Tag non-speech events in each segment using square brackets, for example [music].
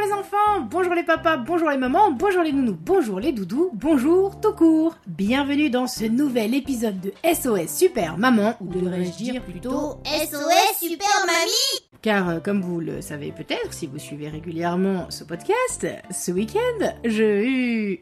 Bonjour les enfants, bonjour les papas, bonjour les mamans, bonjour les nounous, bonjour les doudous, bonjour tout court. Bienvenue dans ce nouvel épisode de SOS Super Maman, ou devrais-je dire plutôt SOS Super Mamie. Car, euh, comme vous le savez peut-être, si vous suivez régulièrement ce podcast, ce week-end, j'ai [laughs] eu...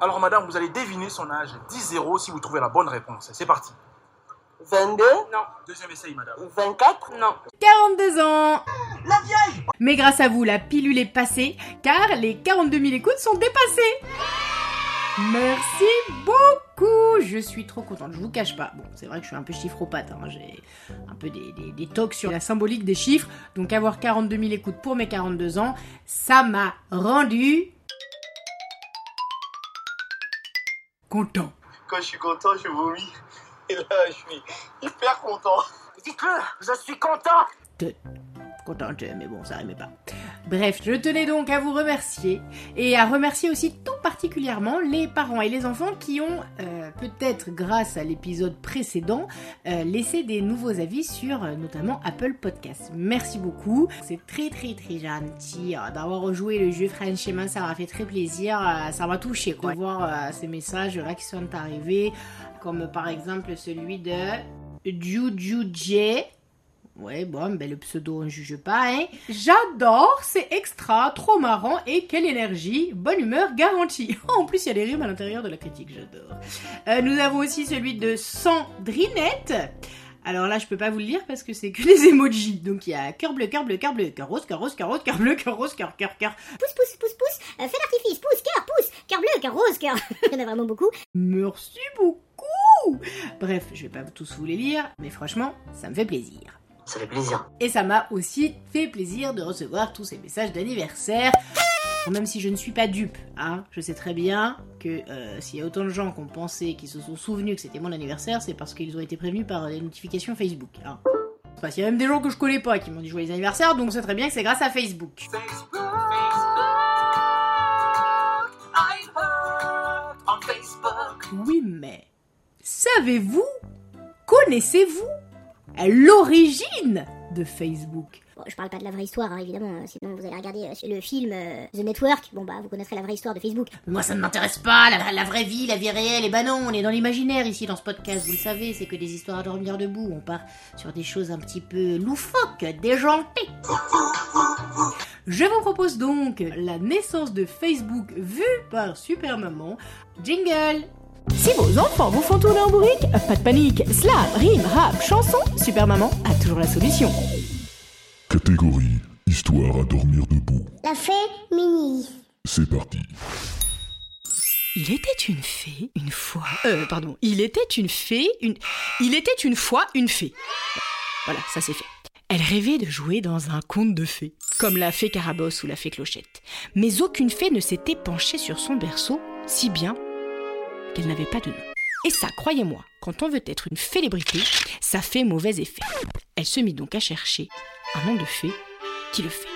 Alors madame, vous allez deviner son âge 10-0 si vous trouvez la bonne réponse. C'est parti. 22, Non. Deuxième essai, madame. 24, Non. 42 ans Mais grâce à vous, la pilule est passée, car les 42 000 écoutes sont dépassées Merci beaucoup Je suis trop contente, je vous cache pas. Bon, c'est vrai que je suis un peu chiffropathe, hein, j'ai un peu des, des, des tocs sur la symbolique des chiffres, donc avoir 42 000 écoutes pour mes 42 ans, ça m'a rendu... content. quand je suis content, je vomis. Et là, je suis hyper content. Dites-le, je suis content. Te- contente, mais bon, ça rimait pas. Bref, je tenais donc à vous remercier et à remercier aussi tout particulièrement les parents et les enfants qui ont, euh, peut-être grâce à l'épisode précédent, euh, laissé des nouveaux avis sur euh, notamment Apple Podcasts. Merci beaucoup. C'est très très très gentil d'avoir rejoué le jeu Franchement, ça m'a fait très plaisir. ça m'a touché quoi. De voir ces messages là qui sont arrivés, comme par exemple celui de Juju J. Ouais, bon, ben le pseudo, on ne juge pas, hein. J'adore, c'est extra, trop marrant et quelle énergie, bonne humeur garantie. [laughs] en plus, il y a des rimes à l'intérieur de la critique, j'adore. Euh, nous avons aussi celui de Sandrinette. Alors là, je peux pas vous le lire parce que c'est que [laughs] les emojis. Donc il y a cœur bleu, cœur bleu, cœur bleu, cœur rose, cœur rose, cœur rose, cœur bleu, cœur rose, cœur, cœur, cœur. Pousse, pousse, pousse, pousse. Euh, fais l'artifice. Pousse, cœur, pousse. Cœur bleu, cœur rose, cœur. [laughs] Il y en a vraiment beaucoup. Merci beaucoup. Bref, je vais pas tous vous les lire, mais franchement, ça me fait plaisir. Ça fait plaisir. Et ça m'a aussi fait plaisir de recevoir tous ces messages d'anniversaire. Même si je ne suis pas dupe, hein, je sais très bien que euh, s'il y a autant de gens qui ont pensé, qui se sont souvenus que c'était mon anniversaire, c'est parce qu'ils ont été prévenus par les notifications Facebook. Hein. Parce qu'il y a même des gens que je connais pas qui m'ont dit joyeux anniversaire, donc on sait très bien que c'est grâce à Facebook. Oui, mais savez-vous, connaissez-vous l'origine de Facebook Bon, je parle pas de la vraie histoire, hein, évidemment. euh, Sinon, vous allez regarder euh, le film euh, The Network. Bon, bah, vous connaîtrez la vraie histoire de Facebook. Moi, ça ne m'intéresse pas, la, la vraie vie, la vie réelle. Et bah non, on est dans l'imaginaire ici dans ce podcast, vous le savez, c'est que des histoires à dormir debout. On part sur des choses un petit peu loufoques, déjantées. Je vous propose donc la naissance de Facebook vue par Super Maman. Jingle si vos enfants vous font tourner en bourrique, pas de panique, slam, rime, rap, chanson, Super Maman a toujours la solution. Catégorie Histoire à dormir debout. La fée mini. C'est parti. Il était une fée, une fois. Euh, pardon. Il était une fée, une. Il était une fois une fée. Voilà, ça c'est fait. Elle rêvait de jouer dans un conte de fées, comme la fée Carabosse ou la fée Clochette. Mais aucune fée ne s'était penchée sur son berceau, si bien qu'elle n'avait pas de nom. Et ça, croyez-moi, quand on veut être une célébrité, ça fait mauvais effet. Elle se mit donc à chercher un nom de fée qui le fait.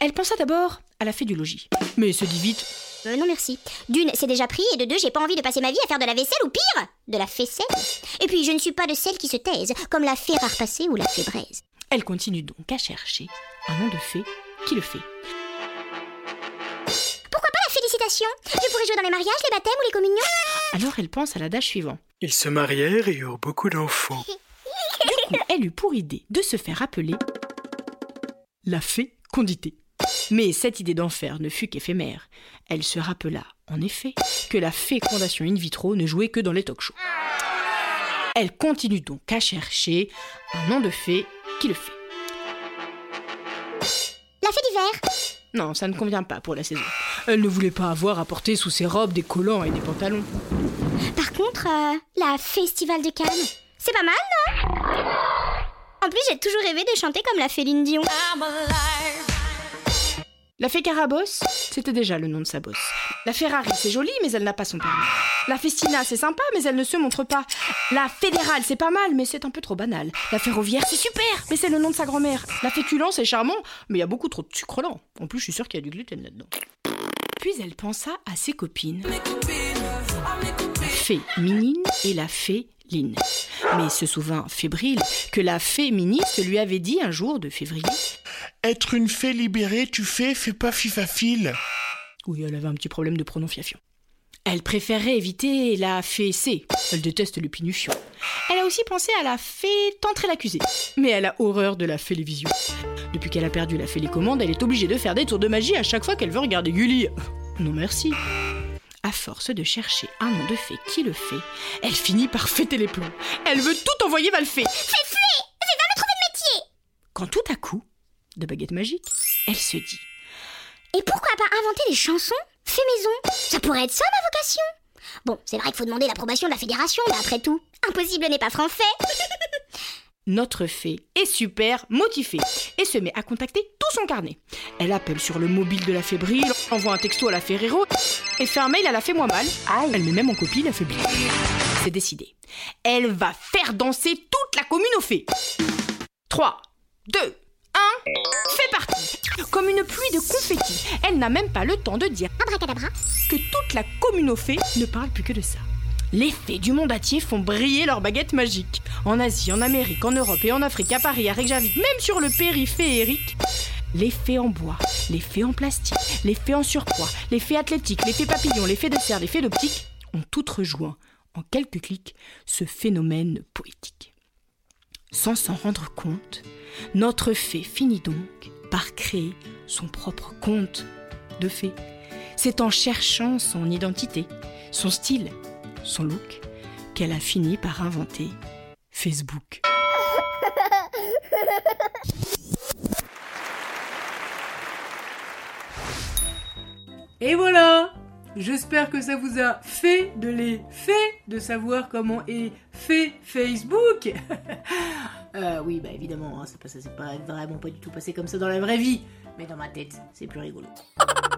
Elle pensa d'abord à la fée du logis, mais se dit vite Euh, non merci. D'une, c'est déjà pris, et de deux, j'ai pas envie de passer ma vie à faire de la vaisselle ou pire, de la faisselle. Et puis, je ne suis pas de celles qui se taisent, comme la fée rare passée ou la fée braise. Elle continue donc à chercher un nom de fée qui le fait. Je pourrais jouer dans les mariages, les baptêmes ou les communions Alors elle pense à l'adage suivant. Ils se marièrent et eurent beaucoup d'enfants. Du coup, elle eut pour idée de se faire appeler la fée conditée. Mais cette idée d'enfer ne fut qu'éphémère. Elle se rappela, en effet, que la fécondation in vitro ne jouait que dans les talk shows. Elle continue donc à chercher un nom de fée qui le fait. La fée d'hiver Non, ça ne convient pas pour la saison. Elle ne voulait pas avoir à porter sous ses robes des collants et des pantalons. Par contre, euh, la Festival de Cannes, c'est pas mal, non? En plus, j'ai toujours rêvé de chanter comme la Féline Dion. La fée Carabosse, c'était déjà le nom de sa bosse. La Ferrari, c'est joli, mais elle n'a pas son permis. La Festina, c'est sympa, mais elle ne se montre pas. La Fédérale, c'est pas mal, mais c'est un peu trop banal. La Ferroviaire, c'est super, mais c'est le nom de sa grand-mère. La Féculent, c'est charmant, mais il y a beaucoup trop de sucre lent. En plus, je suis sûre qu'il y a du gluten là-dedans. Puis elle pensa à ses copines. La fée Minine et la fée Line. Mais se souvint fébrile que la fée ministre lui avait dit un jour de février Être une fée libérée, tu fais, fais pas fifafile. Oui, elle avait un petit problème de prononciation. Elle préférait éviter la fée C. Elle déteste le pinufion. Elle a aussi pensé à la fée tentrer l'accusé. Mais elle a horreur de la félévision. Depuis qu'elle a perdu la félécommande, elle est obligée de faire des tours de magie à chaque fois qu'elle veut regarder Gulli. Non merci. À force de chercher un nom de fée qui le fait, elle finit par fêter les plombs. Elle veut tout envoyer Valfée. Fais fée Fais va me trouver de métier Quand tout à coup, de baguette magique, elle se dit Et pourquoi pas inventer des chansons Fée maison? Ça pourrait être ça ma vocation Bon, c'est vrai qu'il faut demander l'approbation de la fédération, mais après tout, impossible n'est pas français [laughs] Notre fée est super motivée et se met à contacter tout son carnet. Elle appelle sur le mobile de la fébrile, envoie un texto à la Ferrero et fait un mail à la fée moi mal. Elle met même en copie la fébrile. C'est décidé. Elle va faire danser toute la commune aux fées. 3, 2, 1, fait partie. Comme une pluie de confettis. Elle n'a même pas le temps de dire que toute la fées ne parle plus que de ça. Les fées du monde entier font briller leurs baguettes magiques. En Asie, en Amérique, en Europe et en Afrique, à Paris, à Reykjavik, même sur le périphérique. Les fées en bois, les fées en plastique, les fées en surpoids, les fées athlétiques, les fées papillons, les fées de serre, les fées d'optique ont toutes rejoint, en quelques clics, ce phénomène poétique. Sans s'en rendre compte, notre fée finit donc par créer son propre conte de fée. C'est en cherchant son identité, son style, son look, qu'elle a fini par inventer Facebook. [laughs] Et voilà J'espère que ça vous a fait de les faits de savoir comment est fait Facebook. [laughs] Euh, oui, bah évidemment, hein, c'est pas, ça c'est pas vraiment pas du tout passé comme ça dans la vraie vie, mais dans ma tête, c'est plus rigolo. [laughs]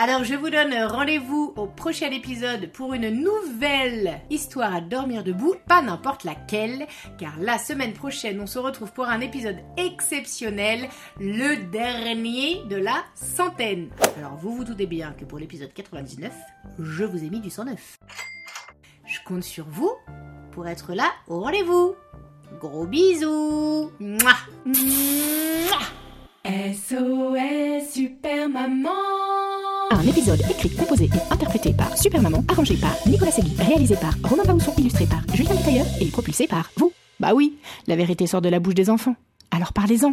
Alors je vous donne rendez-vous au prochain épisode pour une nouvelle histoire à dormir debout, pas n'importe laquelle, car la semaine prochaine on se retrouve pour un épisode exceptionnel, le dernier de la centaine. Alors vous vous doutez bien que pour l'épisode 99, je vous ai mis du 109. Je compte sur vous pour être là au rendez-vous. Gros bisous Mouah Mouah SOS Super Maman Un épisode écrit, composé et interprété par Super Maman, arrangé par Nicolas Segui, réalisé par Romain Bausson, illustré par Julien Tailleur et propulsé par vous. Bah oui, la vérité sort de la bouche des enfants. Alors parlez-en